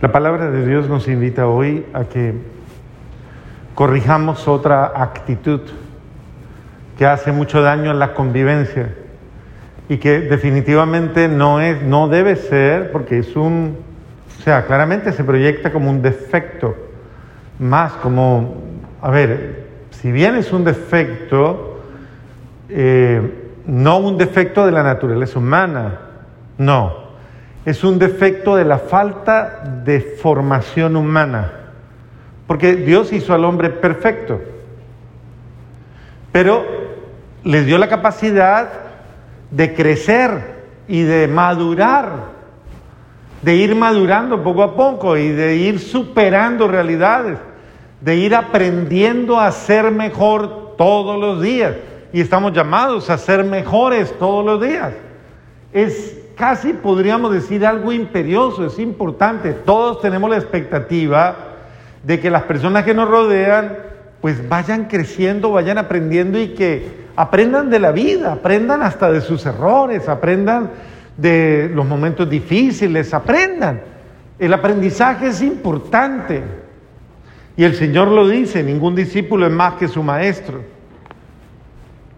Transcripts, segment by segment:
La palabra de Dios nos invita hoy a que corrijamos otra actitud que hace mucho daño a la convivencia y que definitivamente no es, no debe ser, porque es un, o sea, claramente se proyecta como un defecto, más como, a ver, si bien es un defecto, eh, no un defecto de la naturaleza humana, no, es un defecto de la falta de formación humana. Porque Dios hizo al hombre perfecto, pero le dio la capacidad de crecer y de madurar, de ir madurando poco a poco y de ir superando realidades, de ir aprendiendo a ser mejor todos los días. Y estamos llamados a ser mejores todos los días. Es casi podríamos decir algo imperioso, es importante. Todos tenemos la expectativa de que las personas que nos rodean pues vayan creciendo, vayan aprendiendo y que aprendan de la vida, aprendan hasta de sus errores, aprendan de los momentos difíciles, aprendan. El aprendizaje es importante. Y el Señor lo dice, ningún discípulo es más que su maestro.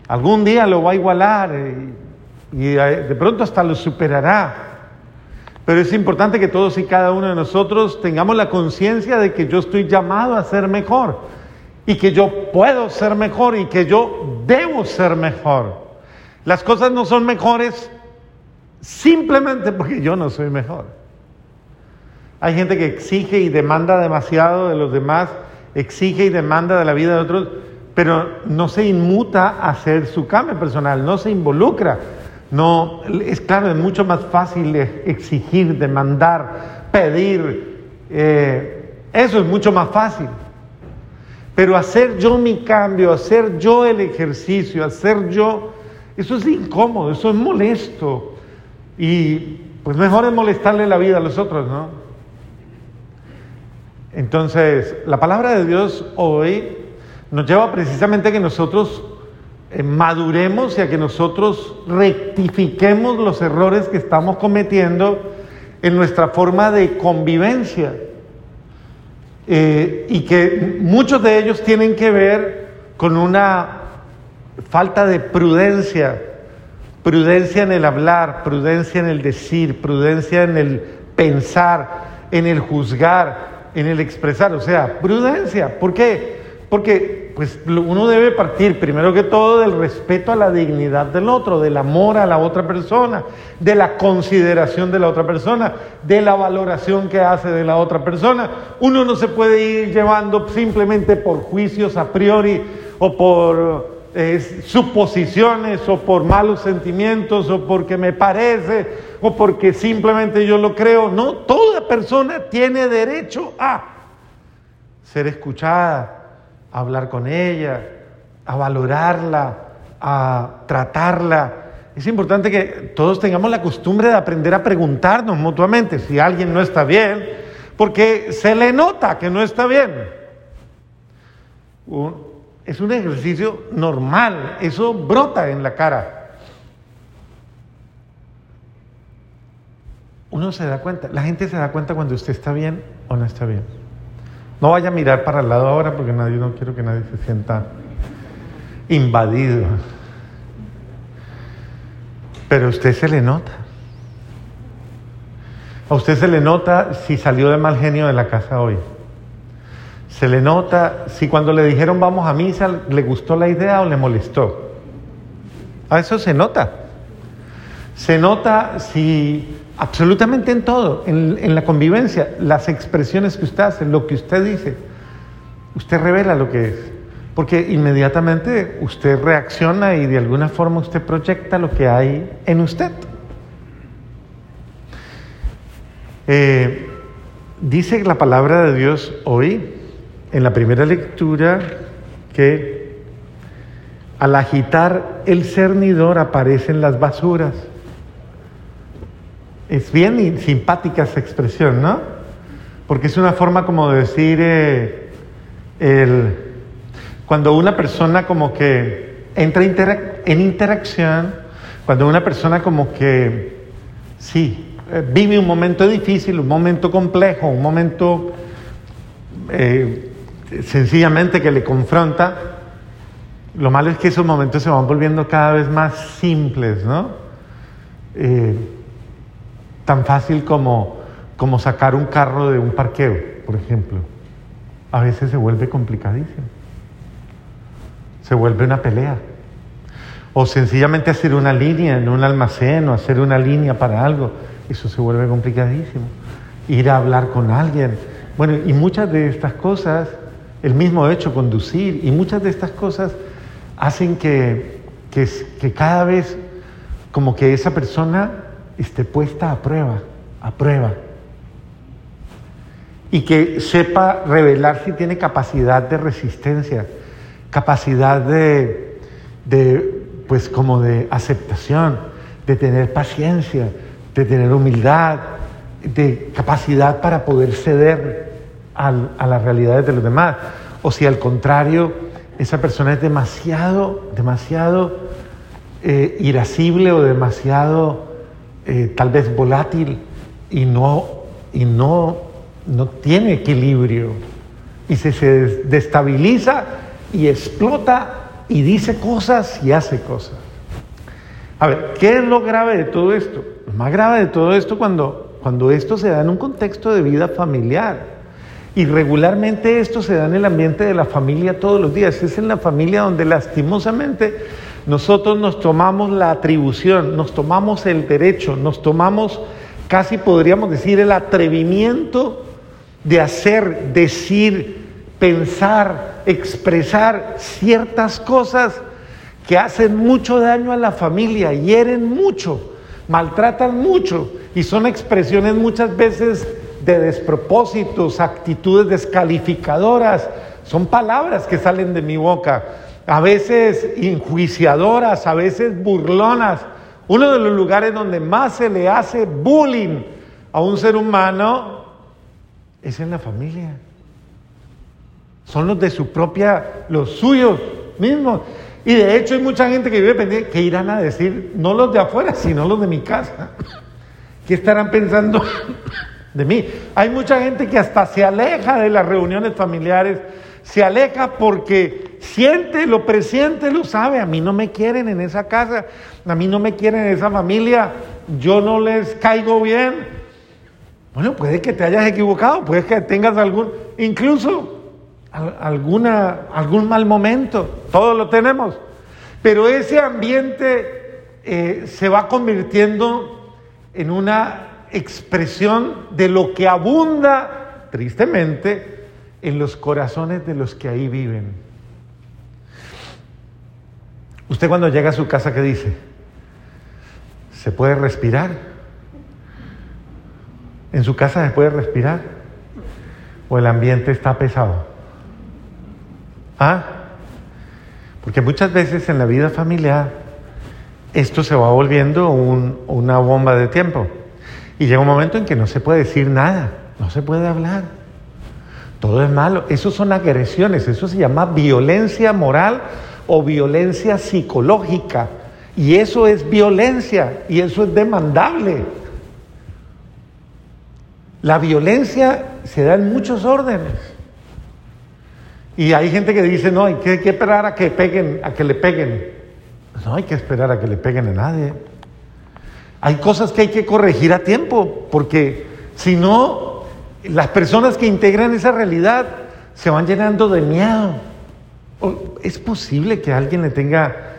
Algún día lo va a igualar. Eh, y eh, de pronto hasta lo superará. Pero es importante que todos y cada uno de nosotros tengamos la conciencia de que yo estoy llamado a ser mejor y que yo puedo ser mejor y que yo debo ser mejor. Las cosas no son mejores simplemente porque yo no soy mejor. Hay gente que exige y demanda demasiado de los demás, exige y demanda de la vida de otros, pero no se inmuta a hacer su cambio personal, no se involucra no, es claro, es mucho más fácil exigir, demandar, pedir. Eh, eso es mucho más fácil. Pero hacer yo mi cambio, hacer yo el ejercicio, hacer yo, eso es incómodo, eso es molesto. Y pues mejor es molestarle la vida a los otros, ¿no? Entonces, la palabra de Dios hoy nos lleva precisamente a que nosotros maduremos y a que nosotros rectifiquemos los errores que estamos cometiendo en nuestra forma de convivencia. Eh, y que muchos de ellos tienen que ver con una falta de prudencia, prudencia en el hablar, prudencia en el decir, prudencia en el pensar, en el juzgar, en el expresar, o sea, prudencia. ¿Por qué? Porque pues, uno debe partir primero que todo del respeto a la dignidad del otro, del amor a la otra persona, de la consideración de la otra persona, de la valoración que hace de la otra persona. Uno no se puede ir llevando simplemente por juicios a priori o por eh, suposiciones o por malos sentimientos o porque me parece o porque simplemente yo lo creo. No, toda persona tiene derecho a ser escuchada a hablar con ella, a valorarla, a tratarla. Es importante que todos tengamos la costumbre de aprender a preguntarnos mutuamente si alguien no está bien, porque se le nota que no está bien. Es un ejercicio normal, eso brota en la cara. Uno se da cuenta, la gente se da cuenta cuando usted está bien o no está bien. No vaya a mirar para el lado ahora porque nadie, no quiero que nadie se sienta invadido. Pero a usted se le nota. A usted se le nota si salió de mal genio de la casa hoy. Se le nota si cuando le dijeron vamos a misa le gustó la idea o le molestó. A eso se nota. Se nota si absolutamente en todo, en, la convivencia, las expresiones que usted hace, lo que usted dice, usted revela lo que es, porque inmediatamente usted reacciona y de alguna forma usted proyecta lo que hay en usted. Eh, dice la palabra de Dios hoy, en la primera lectura, que al agitar el cernidor aparecen las basuras. Es bien simpática esa expresión, ¿no? Porque es una forma como de decir, eh, el, cuando una persona como que entra en interacción, cuando una persona como que, sí, eh, vive un momento difícil, un momento complejo, un momento eh, sencillamente que le confronta, lo malo es que esos momentos se van volviendo cada vez más simples, ¿no? Tan fácil como, como sacar un carro de un parqueo, por ejemplo. A veces se vuelve complicadísimo. Se vuelve una pelea. O sencillamente hacer una línea en un almacén o hacer una línea para algo. Eso se vuelve complicadísimo. Ir a hablar con alguien. Bueno, y muchas de estas cosas, el mismo hecho, conducir, y muchas de estas cosas hacen que, que, cada vez como que esa persona esté puesta a prueba, a prueba. Y que sepa revelar si tiene capacidad de resistencia, capacidad de, de pues como de aceptación, de tener paciencia, de tener humildad, de capacidad para poder ceder a las realidades de los demás. O si al contrario, esa persona es demasiado, demasiado eh, irascible o demasiado eh, tal vez volátil y no, y no, no tiene equilibrio y se, se destabiliza y explota y dice cosas y hace cosas. A ver, ¿qué es lo grave de todo esto? Lo más grave de todo esto cuando, cuando esto se da en un contexto de vida familiar. Y regularmente esto se da en el ambiente de la familia todos los días. Es en la familia donde lastimosamente nosotros nos tomamos la atribución, nos tomamos el derecho, nos tomamos casi podríamos decir el atrevimiento de hacer, decir, pensar, expresar ciertas cosas que hacen mucho daño a la familia, hieren mucho, maltratan mucho y son expresiones muchas veces de despropósitos, actitudes descalificadoras, son palabras que salen de mi boca, a veces enjuiciadoras, a veces burlonas. Uno de los lugares donde más se le hace bullying a un ser humano es en la familia. Son los de su propia, los suyos mismos. Y de hecho hay mucha gente que vive pendiente, que irán a decir, no los de afuera, sino los de mi casa. ¿Qué estarán pensando de mí? Hay mucha gente que hasta se aleja de las reuniones familiares, se aleja porque siente, lo presiente, lo sabe. A mí no me quieren en esa casa, a mí no me quieren en esa familia, yo no les caigo bien. Bueno, puede que te hayas equivocado, puede que tengas algún, incluso alguna, algún mal momento, todos lo tenemos, pero ese ambiente eh, se va convirtiendo en una expresión de lo que abunda, tristemente, en los corazones de los que ahí viven. Usted cuando llega a su casa, ¿qué dice? ¿Se puede respirar? ¿En su casa se puede respirar? ¿O el ambiente está pesado? ¿Ah? Porque muchas veces en la vida familiar esto se va volviendo una bomba de tiempo. Y llega un momento en que no se puede decir nada, no se puede hablar. Todo es malo. Eso son agresiones, eso se llama violencia moral o violencia psicológica. Y eso es violencia y eso es demandable. La violencia se da en muchos órdenes. Y hay gente que dice, no, hay que, esperar a que peguen, a que le peguen. No hay que esperar a que le peguen a nadie. Hay cosas que hay que corregir a tiempo, porque si no, las personas que integran esa realidad se van llenando de miedo. ¿Es posible que alguien le tenga...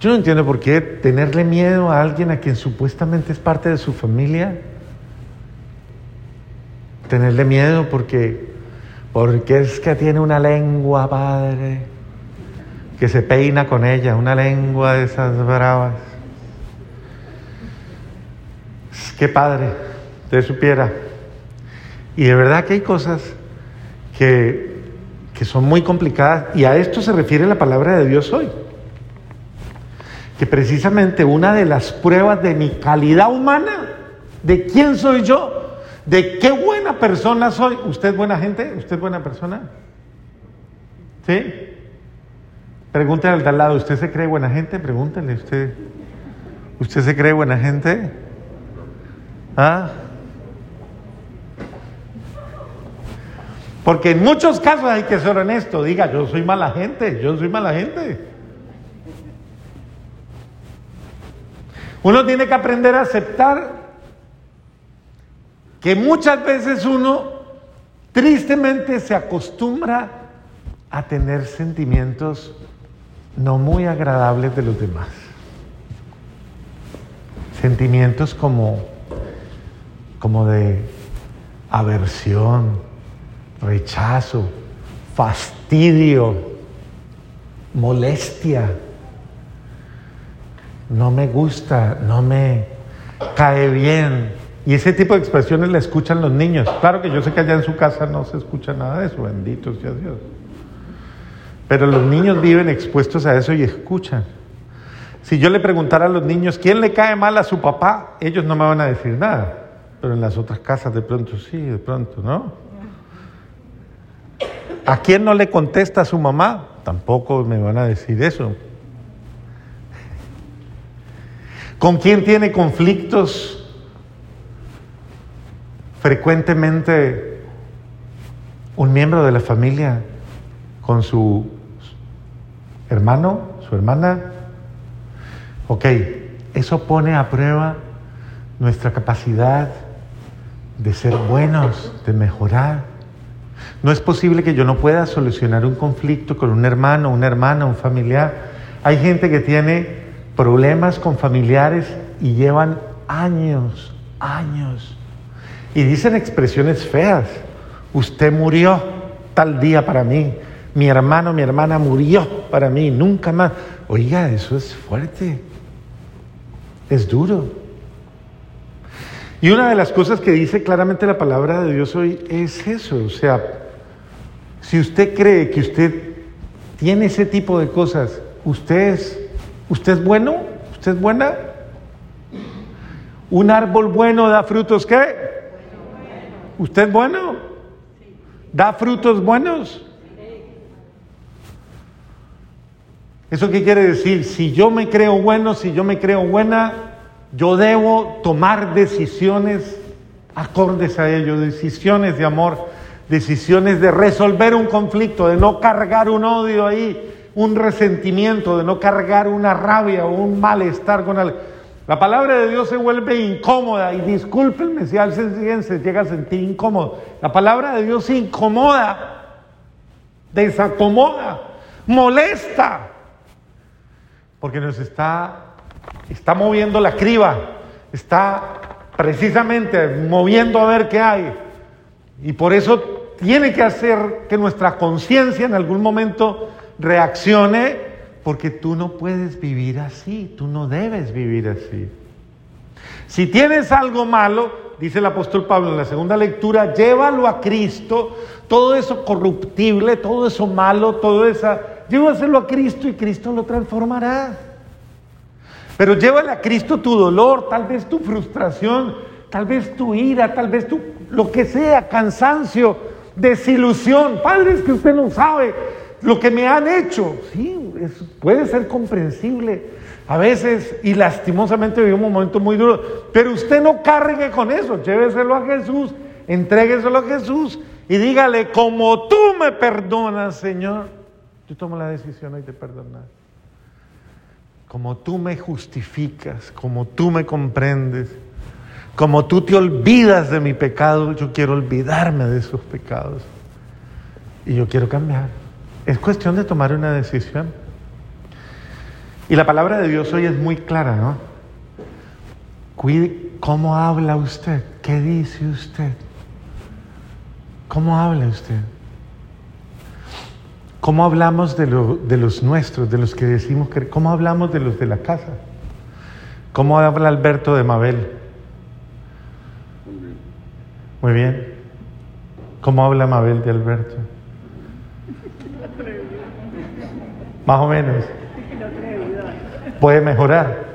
Yo no entiendo por qué tenerle miedo a alguien a quien supuestamente es parte de su familia. Tenerle miedo porque porque es que tiene una lengua, Padre, que se peina con ella, una lengua de esas bravas. Que Padre, te supiera. Y de verdad que hay cosas que, que son muy complicadas y a esto se refiere la palabra de Dios hoy. Que precisamente una de las pruebas de mi calidad humana, de quién soy yo, de qué buena persona soy. ¿Usted buena gente? ¿Usted buena persona? ¿Sí? Pregúntale al de al lado, ¿usted se cree buena gente? Pregúntale, ¿usted, ¿usted se cree buena gente? ¿Ah? Porque en muchos casos hay que ser honesto. Diga, yo soy mala gente, yo soy mala gente. Uno tiene que aprender a aceptar que muchas veces uno tristemente se acostumbra a tener sentimientos no muy agradables de los demás. Sentimientos como, como de aversión, rechazo, fastidio, molestia. No me gusta, no me cae bien. Y ese tipo de expresiones la escuchan los niños. Claro que yo sé que allá en su casa no se escucha nada de eso, bendito sea Dios. Pero los niños viven expuestos a eso y escuchan. Si yo le preguntara a los niños, ¿quién le cae mal a su papá? Ellos no me van a decir nada. Pero en las otras casas de pronto sí, de pronto, ¿no? ¿A quién no le contesta su mamá? Tampoco me van a decir eso. ¿Con quién tiene conflictos frecuentemente un miembro de la familia con su hermano, su hermana. Ok, eso pone a prueba nuestra capacidad de ser buenos, de mejorar. No es posible que yo no pueda solucionar un conflicto con un hermano, una hermana, un familiar. Hay gente que tiene problemas con familiares y llevan años, años. Y dicen expresiones feas. Usted murió tal día para mí mi hermano, mi hermana murió para mí, nunca más. Oiga, eso es fuerte, es duro. Y una de las cosas que dice claramente la palabra de Dios hoy es eso, o sea, si usted cree que usted tiene ese tipo de cosas, usted es, usted es bueno, usted es buena. Un árbol bueno da frutos qué? ¿Usted es bueno? ¿Da frutos buenos? ¿Eso qué quiere decir? Si yo me creo bueno, si yo me creo buena, yo debo tomar decisiones acordes a ello, decisiones de amor, decisiones de resolver un conflicto, de no cargar un odio ahí, un resentimiento, de no cargar una rabia o un malestar con alguien. La palabra de Dios se vuelve incómoda y discúlpenme si alguien se llega a sentir incómodo. La palabra de Dios se incomoda, desacomoda, molesta porque nos está, está moviendo la criba, está precisamente moviendo a ver qué hay. Y por eso tiene que hacer que nuestra conciencia en algún momento reaccione, porque tú no puedes vivir así, tú no debes vivir así. Si tienes algo malo, dice el apóstol Pablo en la segunda lectura, llévalo a Cristo, todo eso corruptible, todo eso malo, todo esa Llévaselo a Cristo y Cristo lo transformará. Pero llévale a Cristo tu dolor, tal vez tu frustración, tal vez tu ira, tal vez tu, lo que sea, cansancio, desilusión. Padre, es que usted no sabe lo que me han hecho. Sí, puede ser comprensible a veces y lastimosamente vivimos un momento muy duro, pero usted no cargue con eso, lléveselo a Jesús, entrégueselo a Jesús y dígale, como tú me perdonas, Señor yo tomo la decisión hoy de perdonar. Como tú me justificas, como tú me comprendes, como tú te olvidas de mi pecado, yo quiero olvidarme de esos pecados. Y yo quiero cambiar. Es cuestión de tomar una decisión. Y la palabra de Dios hoy es muy clara, ¿no? Cuide cómo habla usted, qué dice usted, cómo habla usted. ¿Cómo hablamos de, los nuestros, de los que decimos que... ¿Cómo hablamos de los de la casa? ¿Cómo habla Alberto de Mabel? Muy bien. ¿Cómo habla Mabel de Alberto? Más o menos. Puede mejorar.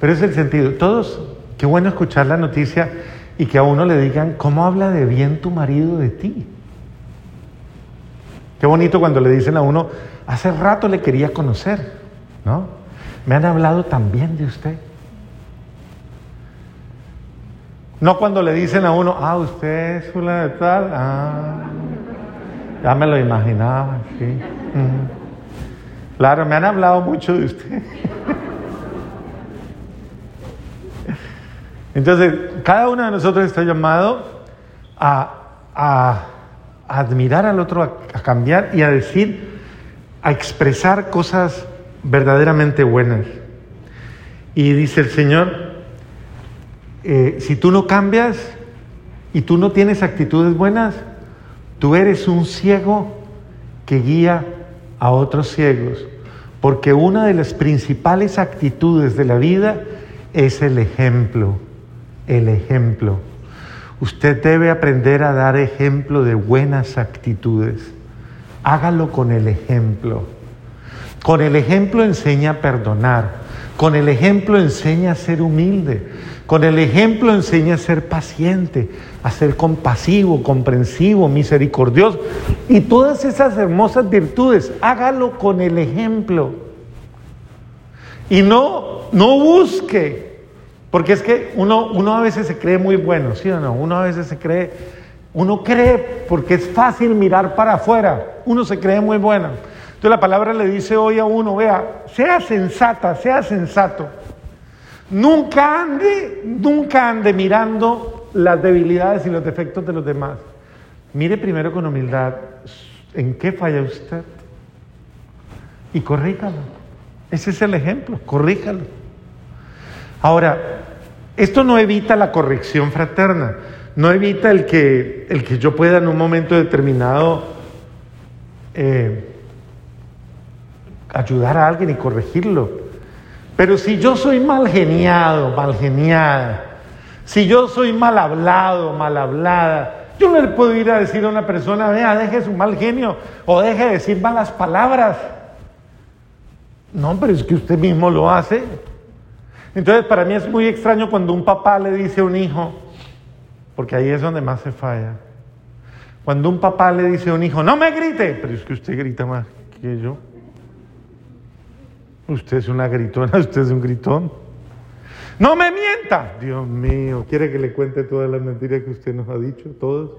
Pero es el sentido. Todos, qué bueno escuchar la noticia y que a uno le digan, ¿cómo habla de bien tu marido de ti? Qué bonito cuando le dicen a uno, hace rato le quería conocer, ¿no? Me han hablado tan bien de usted. No cuando le dicen a uno, ah, usted es una de tal, ah, ya me lo imaginaba, sí. Claro, me han hablado mucho de usted. Entonces, cada uno de nosotros está llamado a, admirar al otro, a, cambiar y a decir, a expresar cosas verdaderamente buenas. Y dice el Señor, eh, si tú no cambias y tú no tienes actitudes buenas, tú eres un ciego que guía a otros ciegos, porque una de las principales actitudes de la vida es el ejemplo el ejemplo. Usted debe aprender a dar ejemplo de buenas actitudes. Hágalo con el ejemplo. Con el ejemplo enseña a perdonar. Con el ejemplo enseña a ser humilde. Con el ejemplo enseña a ser paciente, a ser compasivo, comprensivo, misericordioso. Y todas esas hermosas virtudes, hágalo con el ejemplo. Y no, no busque porque es que uno, uno a veces se cree muy bueno, ¿sí o no? Uno a veces se cree, uno cree porque es fácil mirar para afuera, uno se cree muy bueno. Entonces la palabra le dice hoy a uno, vea, sea sensata, sea sensato. Nunca ande, nunca ande mirando las debilidades y los defectos de los demás. Mire primero con humildad en qué falla usted y corríjalo. Ese es el ejemplo, corríjalo. Ahora, esto no evita la corrección fraterna, no evita el que, el que yo pueda en un momento determinado eh, ayudar a alguien y corregirlo. Pero si yo soy mal geniado, mal geniada, si yo soy mal hablado, mal hablada, yo no le puedo ir a decir a una persona, vea, deje su mal genio o deje de decir malas palabras. No, pero es que usted mismo lo hace. Entonces, para mí es muy extraño cuando un papá le dice a un hijo, porque ahí es donde más se falla. Cuando un papá le dice a un hijo, no me grite, pero es que usted grita más que yo. Usted es una gritona, usted es un gritón. No me mienta. Dios mío, ¿quiere que le cuente todas las mentiras que usted nos ha dicho, todos?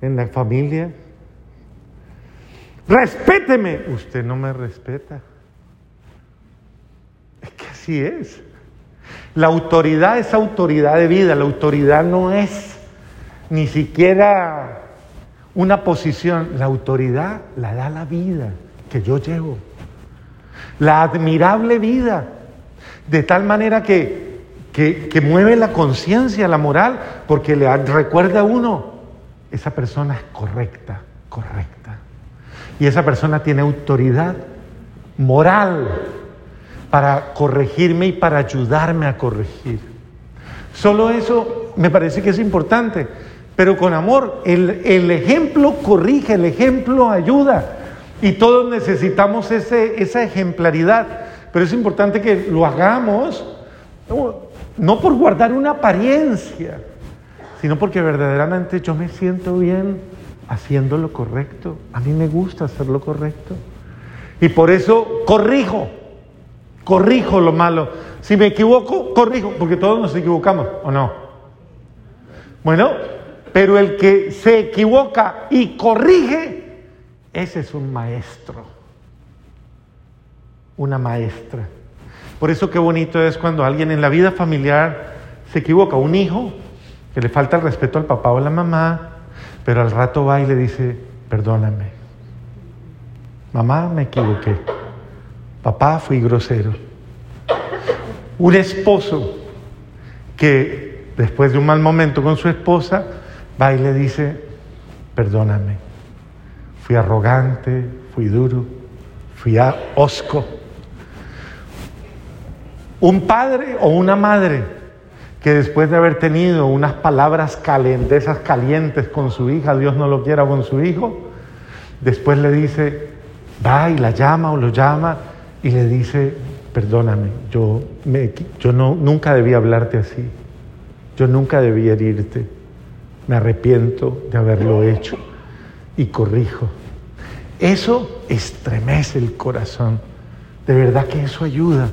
En la familia. Respéteme. Usted no me respeta. Que así es. La autoridad es autoridad de vida, la autoridad no es ni siquiera una posición, la autoridad la da la vida que yo llevo, la admirable vida, de tal manera que, que, mueve la conciencia, la moral, porque le recuerda a uno, esa persona es correcta, correcta, y esa persona tiene autoridad moral para corregirme y para ayudarme a corregir. Solo eso me parece que es importante, pero con amor. El, ejemplo corrige, el ejemplo ayuda y todos necesitamos ese, esa ejemplaridad, pero es importante que lo hagamos no por guardar una apariencia, sino porque verdaderamente yo me siento bien haciendo lo correcto. A mí me gusta hacer lo correcto. Y por eso corrijo corrijo lo malo. Si me equivoco, corrijo, porque todos nos equivocamos, ¿o no? Bueno, pero el que se equivoca y corrige, ese es un maestro, una maestra. Por eso qué bonito es cuando alguien en la vida familiar se equivoca, un hijo que le falta el respeto al papá o a la mamá, pero al rato va y le dice, perdóname, mamá me equivoqué. Papá, fui grosero. Un esposo que después de un mal momento con su esposa va y le dice, perdóname, fui arrogante, fui duro, fui osco. Un padre o una madre que después de haber tenido unas palabras calientes, calientes con su hija, Dios no lo quiera con su hijo, después le dice, va y la llama o lo llama y le dice, perdóname, yo, me, yo no, nunca debí hablarte así, yo nunca debí herirte, me arrepiento de haberlo hecho y corrijo. Eso estremece el corazón, de verdad que eso ayuda.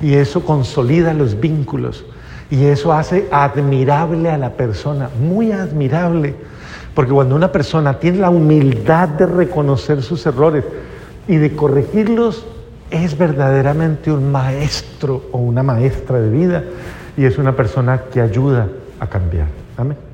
Y eso consolida los vínculos. Y eso hace admirable a la persona, muy admirable. Porque cuando una persona tiene la humildad de reconocer sus errores y de corregirlos, es verdaderamente un maestro o una maestra de vida y es una persona que ayuda a cambiar. Amén.